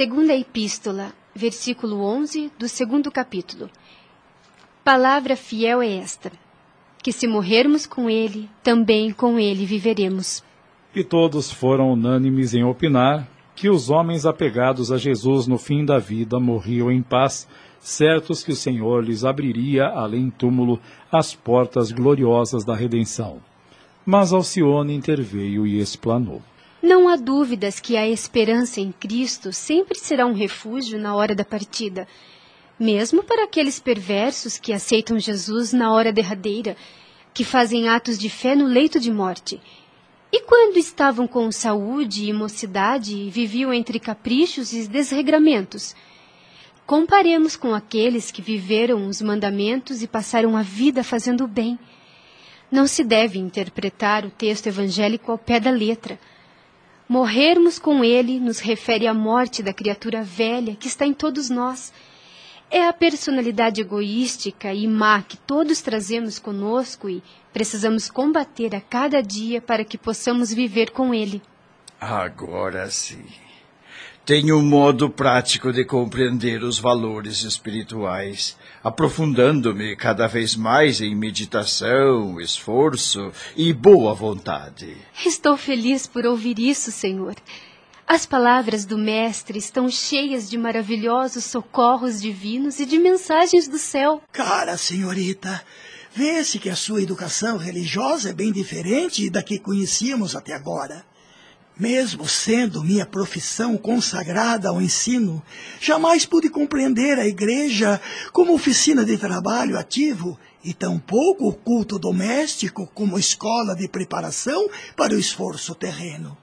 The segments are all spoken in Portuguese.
Segunda Epístola, versículo 11 do segundo capítulo. Palavra fiel é esta: que se morrermos com ele, também com ele viveremos. E todos foram unânimes em opinar que os homens apegados a Jesus no fim da vida morriam em paz, certos que o Senhor lhes abriria, além túmulo, as portas gloriosas da redenção. Mas Alcione interveio e explanou. Não há dúvidas que a esperança em Cristo sempre será um refúgio na hora da partida, mesmo para aqueles perversos que aceitam Jesus na hora derradeira, que fazem atos de fé no leito de morte. E quando estavam com saúde e mocidade, viviam entre caprichos e desregramentos. Comparemos com aqueles que viveram os mandamentos e passaram a vida fazendo o bem. Não se deve interpretar o texto evangélico ao pé da letra. Morrermos com ele nos refere à morte da criatura velha que está em todos nós. É a personalidade egoística e má que todos trazemos conosco e precisamos combater a cada dia para que possamos viver com ele. Agora sim. Tenho um modo prático de compreender os valores espirituais, aprofundando-me cada vez mais em meditação, esforço e boa vontade. Estou feliz por ouvir isso, Senhor. As palavras do Mestre estão cheias de maravilhosos socorros divinos e de mensagens do céu. Cara, senhorita, vê-se que a sua educação religiosa é bem diferente da que conhecíamos até agora. Mesmo sendo minha profissão consagrada ao ensino, jamais pude compreender a igreja como oficina de trabalho ativo e tampouco o culto doméstico como escola de preparação para o esforço terreno.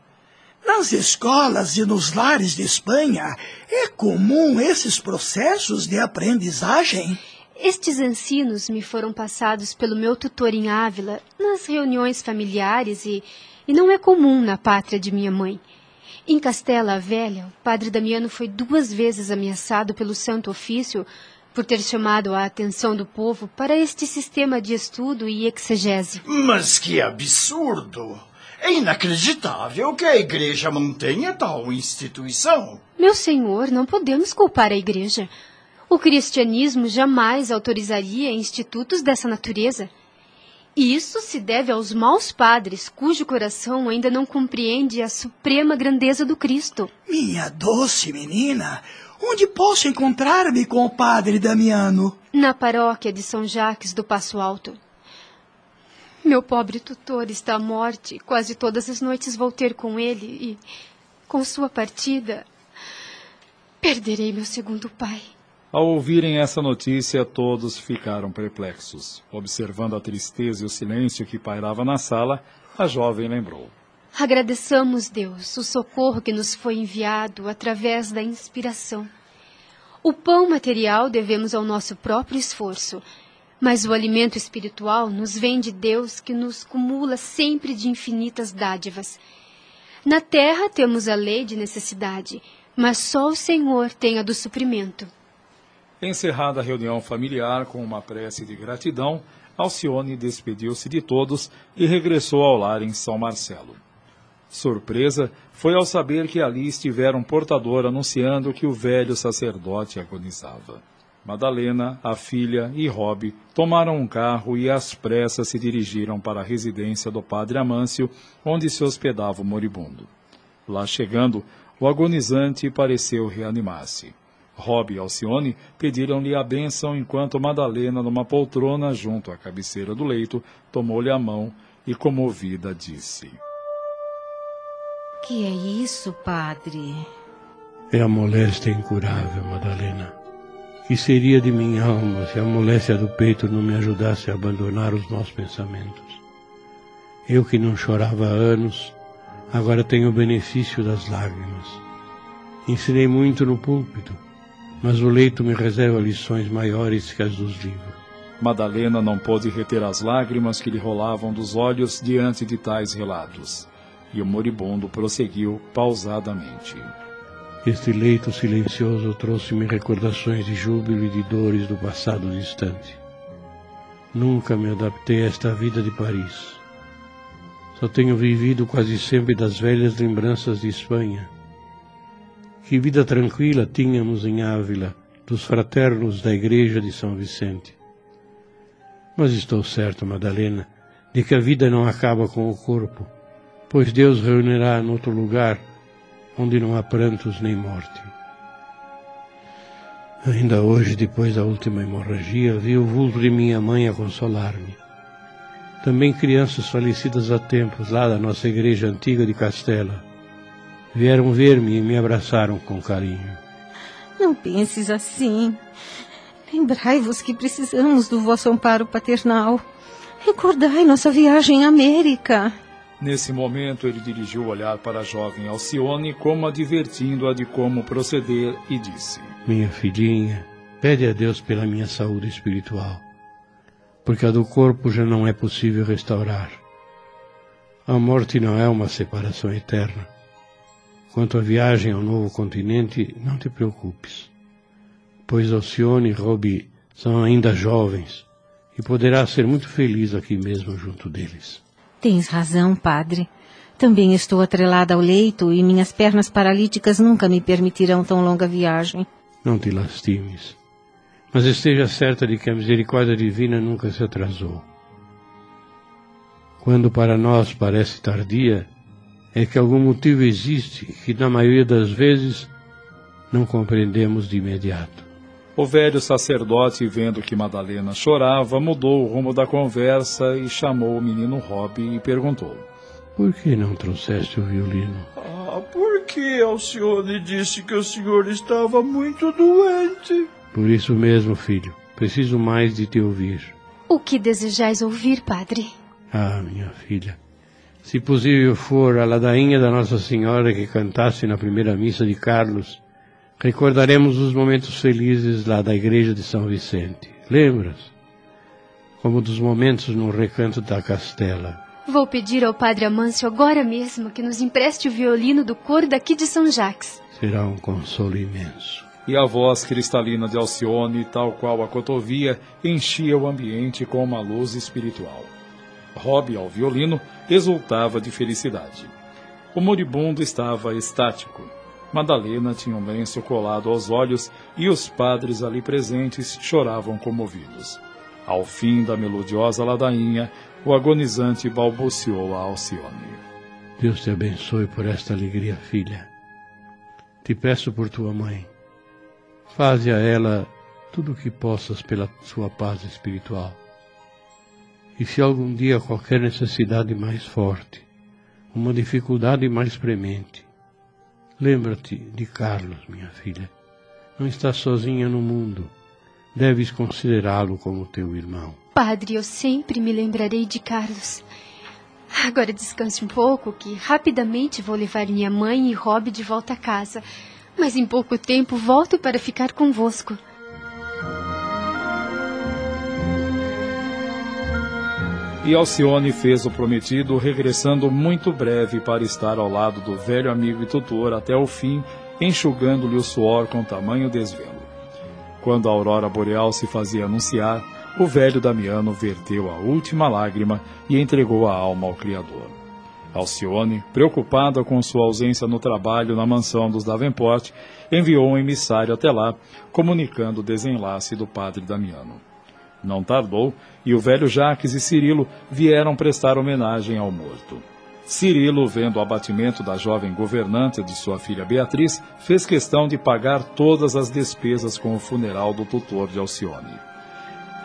Nas escolas e nos lares de Espanha, é comum esses processos de aprendizagem? Estes ensinos me foram passados pelo meu tutor em Ávila, nas reuniões familiares e e não é comum na pátria de minha mãe. Em Castela Velha, o padre Damiano foi duas vezes ameaçado pelo Santo Ofício por ter chamado a atenção do povo para este sistema de estudo e exegese. Mas que absurdo! É inacreditável que a igreja mantenha tal instituição. Meu senhor, não podemos culpar a igreja. O cristianismo jamais autorizaria institutos dessa natureza. E isso se deve aos maus padres, cujo coração ainda não compreende a suprema grandeza do Cristo. Minha doce menina, onde posso encontrar-me com o padre Damiano? Na paróquia de São Jacques do Passo Alto. Meu pobre tutor está à morte. Quase todas as noites vou ter com ele e, com sua partida, perderei meu segundo pai. Ao ouvirem essa notícia, todos ficaram perplexos. Observando a tristeza e o silêncio que pairava na sala, a jovem lembrou. Agradeçamos, Deus, o socorro que nos foi enviado através da inspiração. O pão material devemos ao nosso próprio esforço, mas o alimento espiritual nos vem de Deus que nos cumula sempre de infinitas dádivas. Na terra temos a lei de necessidade, mas só o Senhor tem a do suprimento. Encerrada a reunião familiar com uma prece de gratidão, Alcione despediu-se de todos e regressou ao lar em São Marcelo. Surpresa foi ao saber que ali estivera um portador anunciando que o velho sacerdote agonizava. Madalena, a filha e Rob tomaram um carro e às pressas se dirigiram para a residência do padre Amâncio, onde se hospedava o moribundo. Lá chegando, o agonizante pareceu reanimar-se. Rob e Alcione pediram-lhe a bênção enquanto Madalena, numa poltrona junto à cabeceira do leito, tomou-lhe a mão e, comovida, disse: Que é isso, padre? É a moléstia incurável, Madalena. Que seria de minha alma se a moléstia do peito não me ajudasse a abandonar os maus pensamentos? Eu que não chorava há anos, agora tenho o benefício das lágrimas. Ensinei muito no púlpito, mas o leito me reserva lições maiores que as dos livros. Madalena não pôde reter as lágrimas que lhe rolavam dos olhos diante de tais relatos. E o moribundo prosseguiu pausadamente. Este leito silencioso trouxe-me recordações de júbilo e de dores do passado distante. Nunca me adaptei a esta vida de Paris. Só tenho vivido quase sempre das velhas lembranças de Espanha. Que vida tranquila tínhamos em Ávila, dos fraternos da igreja de São Vicente. Mas estou certo, Madalena, de que a vida não acaba com o corpo, pois Deus reunirá em outro lugar onde não há prantos nem morte. Ainda hoje, depois da última hemorragia, vi o vulto de minha mãe a consolar-me. Também crianças falecidas há tempos lá da nossa igreja antiga de Castela vieram ver-me e me abraçaram com carinho. Não penses assim. Lembrai-vos que precisamos do vosso amparo paternal. Recordai nossa viagem à América. Nesse momento, ele dirigiu o olhar para a jovem Alcione, como advertindo-a de como proceder, e disse: Minha filhinha, pede a Deus pela minha saúde espiritual, porque a do corpo já não é possível restaurar. A morte não é uma separação eterna. Quanto à viagem ao novo continente, não te preocupes, pois Alcione e Robbie são ainda jovens e poderá ser muito feliz aqui mesmo junto deles. Tens razão, padre. Também estou atrelada ao leito e minhas pernas paralíticas nunca me permitirão tão longa viagem. Não te lastimes, mas esteja certa de que a misericórdia divina nunca se atrasou. Quando para nós parece tardia, é que algum motivo existe que, na maioria das vezes, não compreendemos de imediato. O velho sacerdote, vendo que Madalena chorava, mudou o rumo da conversa e chamou o menino Rob e perguntou: Por que não trouxeste o violino? Ah, porque Alcione disse que o senhor estava muito doente. Por isso mesmo, filho. Preciso mais de te ouvir. O que desejais ouvir, padre? Ah, minha filha. Se possível for a ladainha da Nossa Senhora que cantasse na primeira missa de Carlos, Recordaremos os momentos felizes lá da igreja de São Vicente. Lembras? Como dos momentos no recanto da Castela. Vou pedir ao padre Amâncio agora mesmo que nos empreste o violino do coro daqui de São Jacques. Será um consolo imenso. E a voz cristalina de Alcione, tal qual a cotovia, enchia o ambiente com uma luz espiritual. Rob, ao violino, exultava de felicidade. O moribundo estava estático Madalena tinha um lenço colado aos olhos e os padres ali presentes choravam comovidos. Ao fim da melodiosa ladainha, o agonizante balbuciou a Alcione. Deus te abençoe por esta alegria, filha. Te peço por tua mãe. Faze a ela tudo o que possas pela sua paz espiritual. E se algum dia qualquer necessidade mais forte, uma dificuldade mais premente, Lembra-te de Carlos, minha filha. Não estás sozinha no mundo. Deves considerá-lo como teu irmão. Padre, eu sempre me lembrarei de Carlos. Agora descanse um pouco, que rapidamente vou levar minha mãe e Rob de volta a casa. Mas em pouco tempo volto para ficar convosco. E Alcione fez o prometido, regressando muito breve para estar ao lado do velho amigo e tutor até o fim, enxugando-lhe o suor com tamanho desvelo. Quando a aurora boreal se fazia anunciar, o velho Damiano verteu a última lágrima e entregou a alma ao Criador. Alcione, preocupada com sua ausência no trabalho na mansão dos Davenport, enviou um emissário até lá, comunicando o desenlace do padre Damiano. Não tardou e o velho Jaques e Cirilo vieram prestar homenagem ao morto. Cirilo, vendo o abatimento da jovem governanta de sua filha Beatriz, fez questão de pagar todas as despesas com o funeral do tutor de Alcione.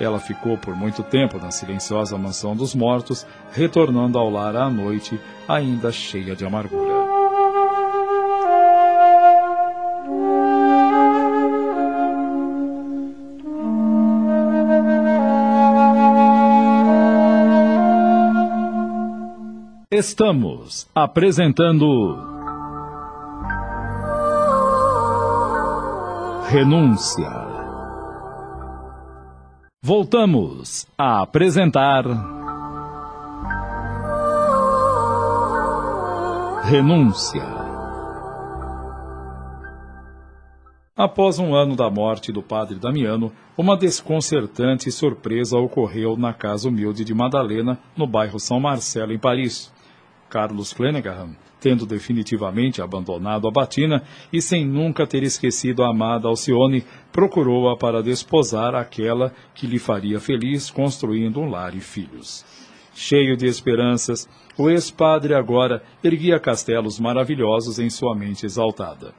Ela ficou por muito tempo na silenciosa mansão dos mortos, retornando ao lar à noite, ainda cheia de amargura. Estamos apresentando. Renúncia. Voltamos a apresentar. Renúncia. Após um ano da morte do padre Damiano, uma desconcertante surpresa ocorreu na casa humilde de Madalena, no bairro São Marcelo, em Paris. Carlos Clenaghan, tendo definitivamente abandonado a batina e sem nunca ter esquecido a amada Alcione, procurou-a para desposar aquela que lhe faria feliz construindo um lar e filhos. Cheio de esperanças, o ex-padre agora erguia castelos maravilhosos em sua mente exaltada.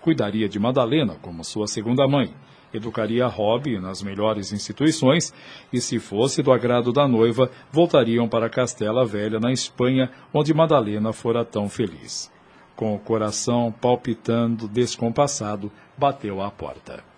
Cuidaria de Madalena como sua segunda mãe, educaria Rob nas melhores instituições e, se fosse do agrado da noiva, voltariam para Castela Velha, na Espanha, onde Madalena fora tão feliz. Com o coração palpitando descompassado, bateu à porta.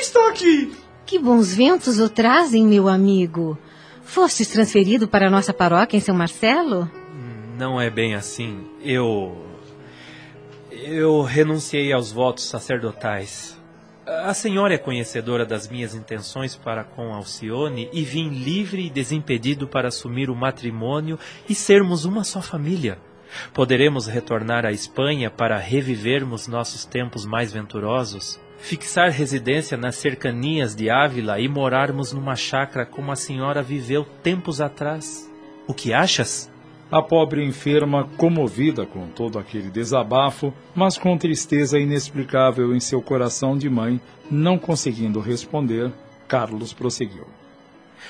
Está aqui. Que bons ventos o trazem, meu amigo. Fostes transferido para a nossa paróquia em São Marcelo? Não é bem assim. Eu. Eu renunciei aos votos sacerdotais. A senhora é conhecedora das minhas intenções para com Alcione e vim livre e desimpedido para assumir o matrimônio e sermos uma só família. Poderemos retornar à Espanha para revivermos nossos tempos mais venturosos? Fixar residência nas cercanias de Ávila e morarmos numa chácara como a senhora viveu tempos atrás? O que achas? A pobre enferma, comovida com todo aquele desabafo, mas com tristeza inexplicável em seu coração de mãe, não conseguindo responder, Carlos prosseguiu.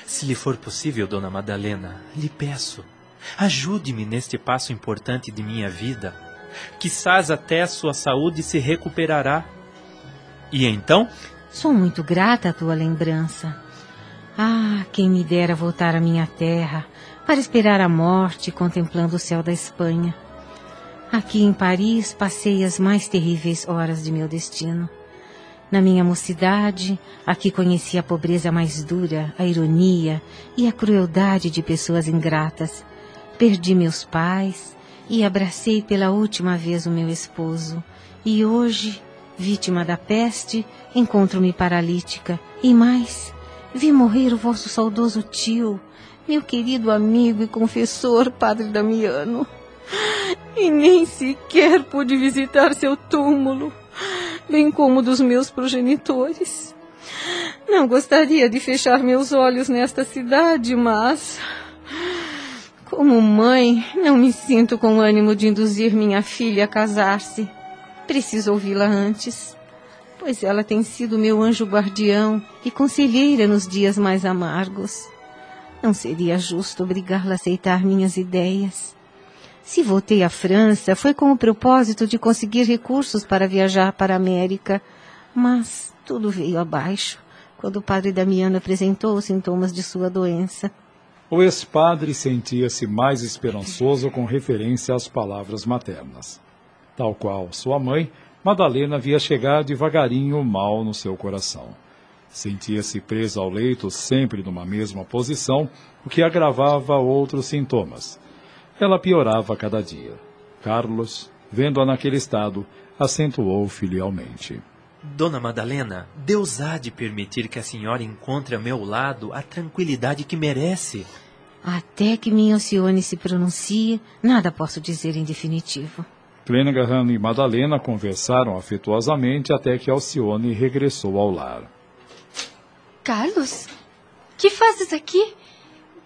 Se lhe for possível, dona Madalena, lhe peço, ajude-me neste passo importante de minha vida. Quizás até sua saúde se recuperará. E então? Sou muito grata à tua lembrança. Ah, quem me dera voltar à minha terra, para esperar a morte contemplando o céu da Espanha. Aqui em Paris passei as mais terríveis horas de meu destino. Na minha mocidade, aqui conheci a pobreza mais dura, a ironia e a crueldade de pessoas ingratas. Perdi meus pais e abracei pela última vez o meu esposo. E hoje, vítima da peste, encontro-me paralítica. E mais, vi morrer o vosso saudoso tio, meu querido amigo e confessor, Padre Damiano. E nem sequer pude visitar seu túmulo, bem como dos meus progenitores. Não gostaria de fechar meus olhos nesta cidade, mas. Como mãe, não me sinto com ânimo de induzir minha filha a casar-se. Preciso ouvi-la antes, pois ela tem sido meu anjo guardião e conselheira nos dias mais amargos. Não seria justo obrigá-la a aceitar minhas ideias. Se voltei à França, foi com o propósito de conseguir recursos para viajar para a América. Mas tudo veio abaixo quando o padre Damiano apresentou os sintomas de sua doença. O ex-padre sentia-se mais esperançoso com referência às palavras maternas. Tal qual sua mãe, Madalena via chegar devagarinho o mal no seu coração. Sentia-se presa ao leito sempre numa mesma posição, o que agravava outros sintomas. Ela piorava a cada dia. Carlos, vendo-a naquele estado, acentuou filialmente. Dona Madalena, Deus há de permitir que a senhora encontre a meu lado a tranquilidade que merece. Até que minha Alcione se pronuncie, nada posso dizer em definitivo. Clenaghan e Madalena conversaram afetuosamente até que Alcione regressou ao lar. Carlos, que fazes aqui?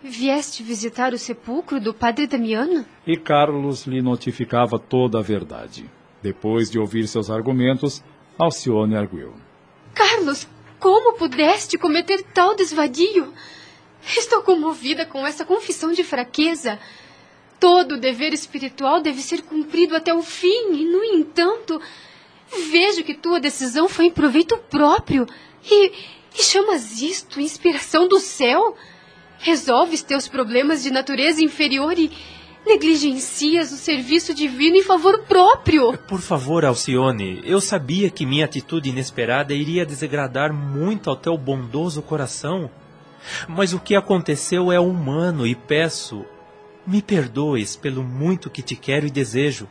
Vieste visitar o sepulcro do padre Damiano? E Carlos lhe notificava toda a verdade. Depois de ouvir seus argumentos, Alcione arguiu. Carlos, como pudeste cometer tal desvadio? Estou comovida com essa confissão de fraqueza. Todo dever espiritual deve ser cumprido até o fim, e, no entanto, vejo que tua decisão foi em proveito próprio. E, e chamas isto inspiração do céu? Resolves teus problemas de natureza inferior e, Negligencias o serviço divino em favor próprio. Por favor, Alcione, eu sabia que minha atitude inesperada iria desagradar muito ao teu bondoso coração. Mas o que aconteceu é humano e peço, me perdoes pelo muito que te quero e desejo.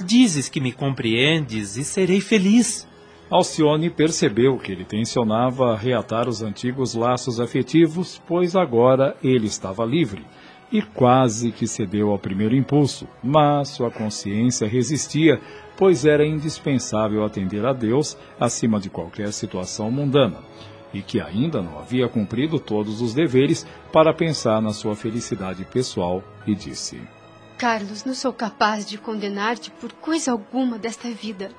Dizes que me compreendes e serei feliz. Alcione percebeu que ele tensionava reatar os antigos laços afetivos, pois agora ele estava livre e quase que cedeu ao primeiro impulso, mas sua consciência resistia, pois era indispensável atender a Deus acima de qualquer situação mundana, e que ainda não havia cumprido todos os deveres para pensar na sua felicidade pessoal, e disse: Carlos, não sou capaz de condenar-te por coisa alguma desta vida.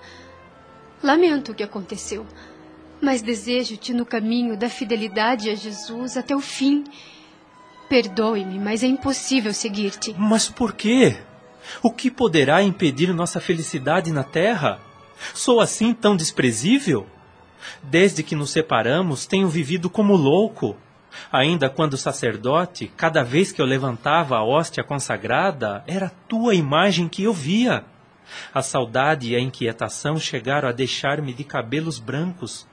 Lamento o que aconteceu, mas desejo-te no caminho da fidelidade a Jesus até o fim Perdoe-me, mas é impossível seguir-te. Mas por quê? O que poderá impedir nossa felicidade na terra? Sou assim tão desprezível? Desde que nos separamos, tenho vivido como louco. Ainda quando sacerdote, cada vez que eu levantava a hóstia consagrada, era tua imagem que eu via. A saudade e a inquietação chegaram a deixar-me de cabelos brancos.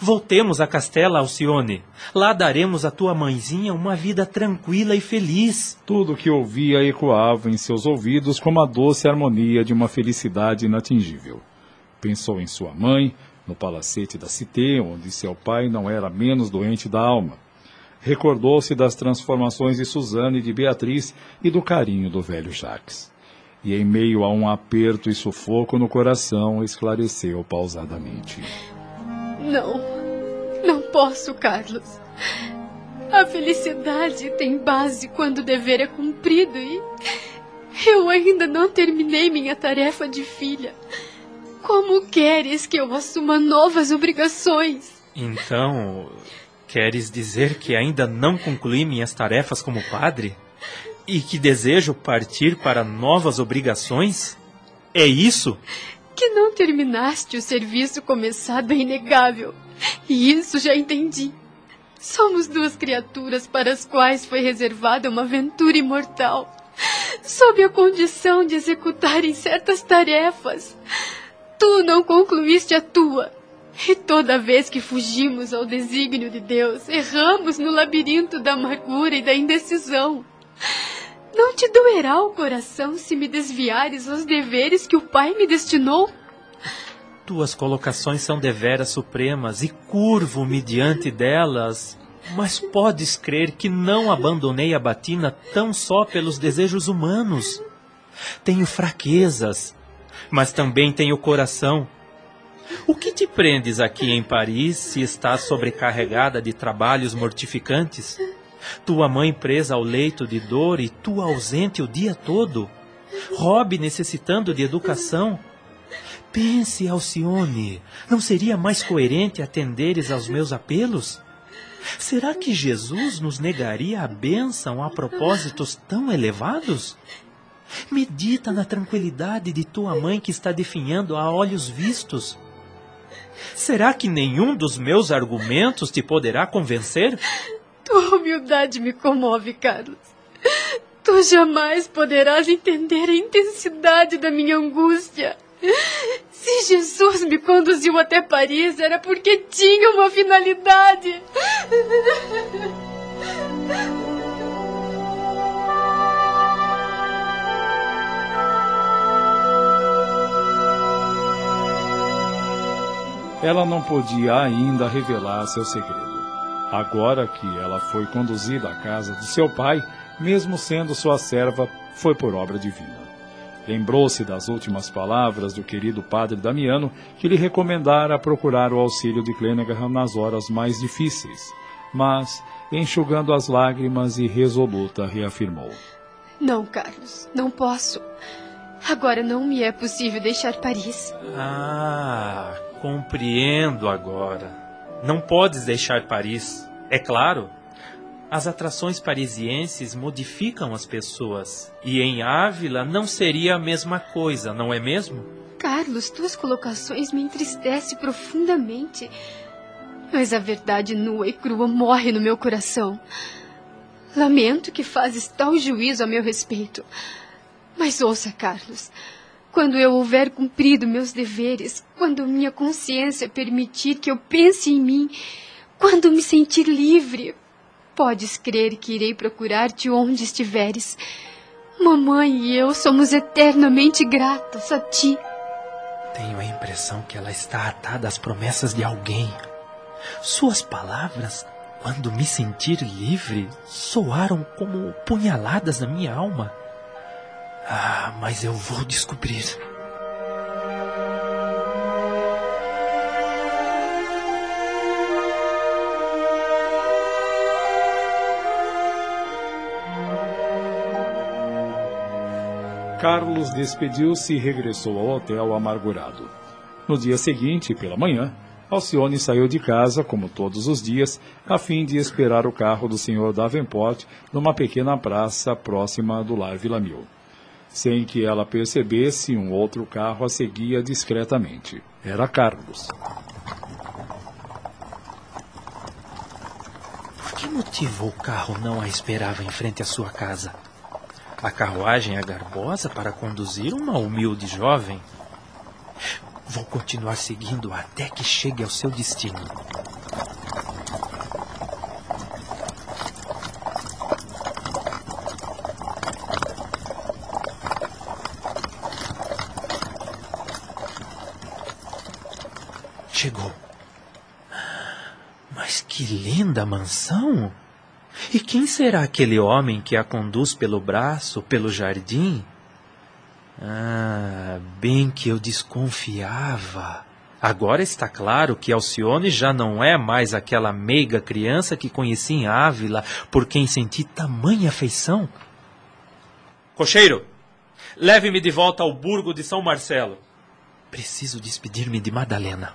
Voltemos a Castela, Alcione. Lá daremos à tua mãezinha uma vida tranquila e feliz. Tudo o que ouvia ecoava em seus ouvidos como a doce harmonia de uma felicidade inatingível. Pensou em sua mãe, no palacete da Cité, onde seu pai não era menos doente da alma. Recordou-se das transformações de Suzane e de Beatriz e do carinho do velho Jacques. E em meio a um aperto e sufoco no coração, esclareceu pausadamente. Não, não posso, Carlos. A felicidade tem base quando o dever é cumprido e eu ainda não terminei minha tarefa de filha. Como queres que eu assuma novas obrigações? Então, queres dizer que ainda não concluí minhas tarefas como padre? E que desejo partir para novas obrigações? É isso? Que não terminaste o serviço começado é inegável. E isso já entendi. Somos duas criaturas para as quais foi reservada uma aventura imortal, sob a condição de executarem certas tarefas. Tu não concluíste a tua. E toda vez que fugimos ao desígnio de Deus, erramos no labirinto da amargura e da indecisão. Não te doerá o coração se me desviares aos deveres que o Pai me destinou? Tuas colocações são deveras supremas e curvo-me diante delas, mas podes crer que não abandonei a batina tão só pelos desejos humanos. Tenho fraquezas, mas também tenho coração. O que te prendes aqui em Paris se estás sobrecarregada de trabalhos mortificantes? tua mãe presa ao leito de dor e tu ausente o dia todo, Rob necessitando de educação. Pense, Alcione, não seria mais coerente atenderes aos meus apelos? Será que Jesus nos negaria a bênção a propósitos tão elevados? Medita na tranquilidade de tua mãe que está definhando a olhos vistos. Será que nenhum dos meus argumentos te poderá convencer? Tua humildade me comove, Carlos. Tu jamais poderás entender a intensidade da minha angústia. Se Jesus me conduziu até Paris, era porque tinha uma finalidade. Ela não podia ainda revelar seu segredo. Agora que ela foi conduzida à casa do seu pai, mesmo sendo sua serva, foi por obra divina. Lembrou-se das últimas palavras do querido padre Damiano, que lhe recomendara procurar o auxílio de Clenaghan nas horas mais difíceis. Mas, enxugando as lágrimas e resoluta, reafirmou: Não, Carlos, não posso. Agora não me é possível deixar Paris. Ah, compreendo agora. Não podes deixar Paris. É claro. As atrações parisienses modificam as pessoas. E em Ávila não seria a mesma coisa, não é mesmo? Carlos, tuas colocações me entristecem profundamente. Mas a verdade nua e crua morre no meu coração. Lamento que fazes tal juízo a meu respeito. Mas ouça, Carlos. Quando eu houver cumprido meus deveres, quando minha consciência permitir que eu pense em mim, quando me sentir livre, podes crer que irei procurar-te onde estiveres. Mamãe e eu somos eternamente gratas a ti. Tenho a impressão que ela está atada às promessas de alguém. Suas palavras quando me sentir livre, soaram como punhaladas na minha alma. Ah, mas eu vou descobrir. Carlos despediu-se e regressou ao hotel amargurado. No dia seguinte, pela manhã, Alcione saiu de casa, como todos os dias, a fim de esperar o carro do Sr. Davenport numa pequena praça próxima do lar Vila Mil. Sem que ela percebesse, um outro carro a seguia discretamente. Era Carlos. Por que motivo o carro não a esperava em frente à sua casa? A carruagem é garbosa para conduzir uma humilde jovem. Vou continuar seguindo até que chegue ao seu destino. Chegou. Mas que linda mansão! E quem será aquele homem que a conduz pelo braço, pelo jardim? Ah, bem que eu desconfiava. Agora está claro que Alcione já não é mais aquela meiga criança que conheci em Ávila, por quem senti tamanha afeição. Cocheiro, leve-me de volta ao burgo de São Marcelo. Preciso despedir-me de Madalena.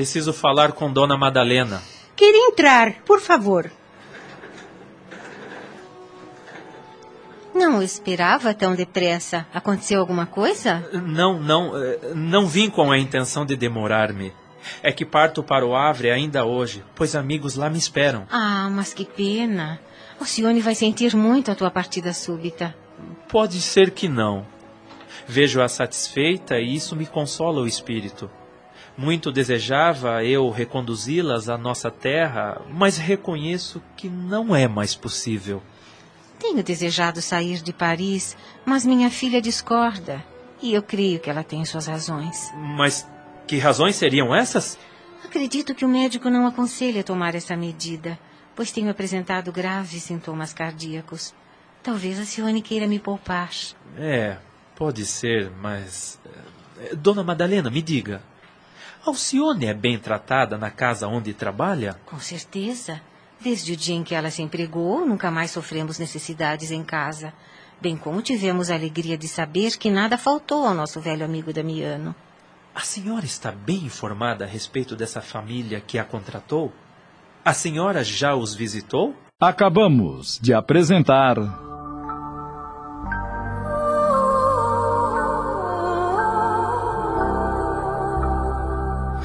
Preciso falar com Dona Madalena. Quer entrar, por favor. Não esperava tão depressa. Aconteceu alguma coisa? Não, não. Eh, não vim com a intenção de demorar-me. É que parto para o Avre ainda hoje, pois amigos lá me esperam. Ah, mas que pena. O Cione vai sentir muito a tua partida súbita. Pode ser que não. Vejo-a satisfeita e isso me consola o espírito. Muito desejava eu reconduzi-las à nossa terra, mas reconheço que não é mais possível. Tenho desejado sair de Paris, mas minha filha discorda. E eu creio que ela tem suas razões. Mas que razões seriam essas? Acredito que o médico não aconselha tomar essa medida, pois tenho apresentado graves sintomas cardíacos. Talvez a Cione queira me poupar. É, pode ser, mas. Eh, Dona Madalena, me diga. Alcione é bem tratada na casa onde trabalha? Com certeza. Desde o dia em que ela se empregou, nunca mais sofremos necessidades em casa. Bem como tivemos a alegria de saber que nada faltou ao nosso velho amigo Damiano. A senhora está bem informada a respeito dessa família que a contratou? A senhora já os visitou? Acabamos de apresentar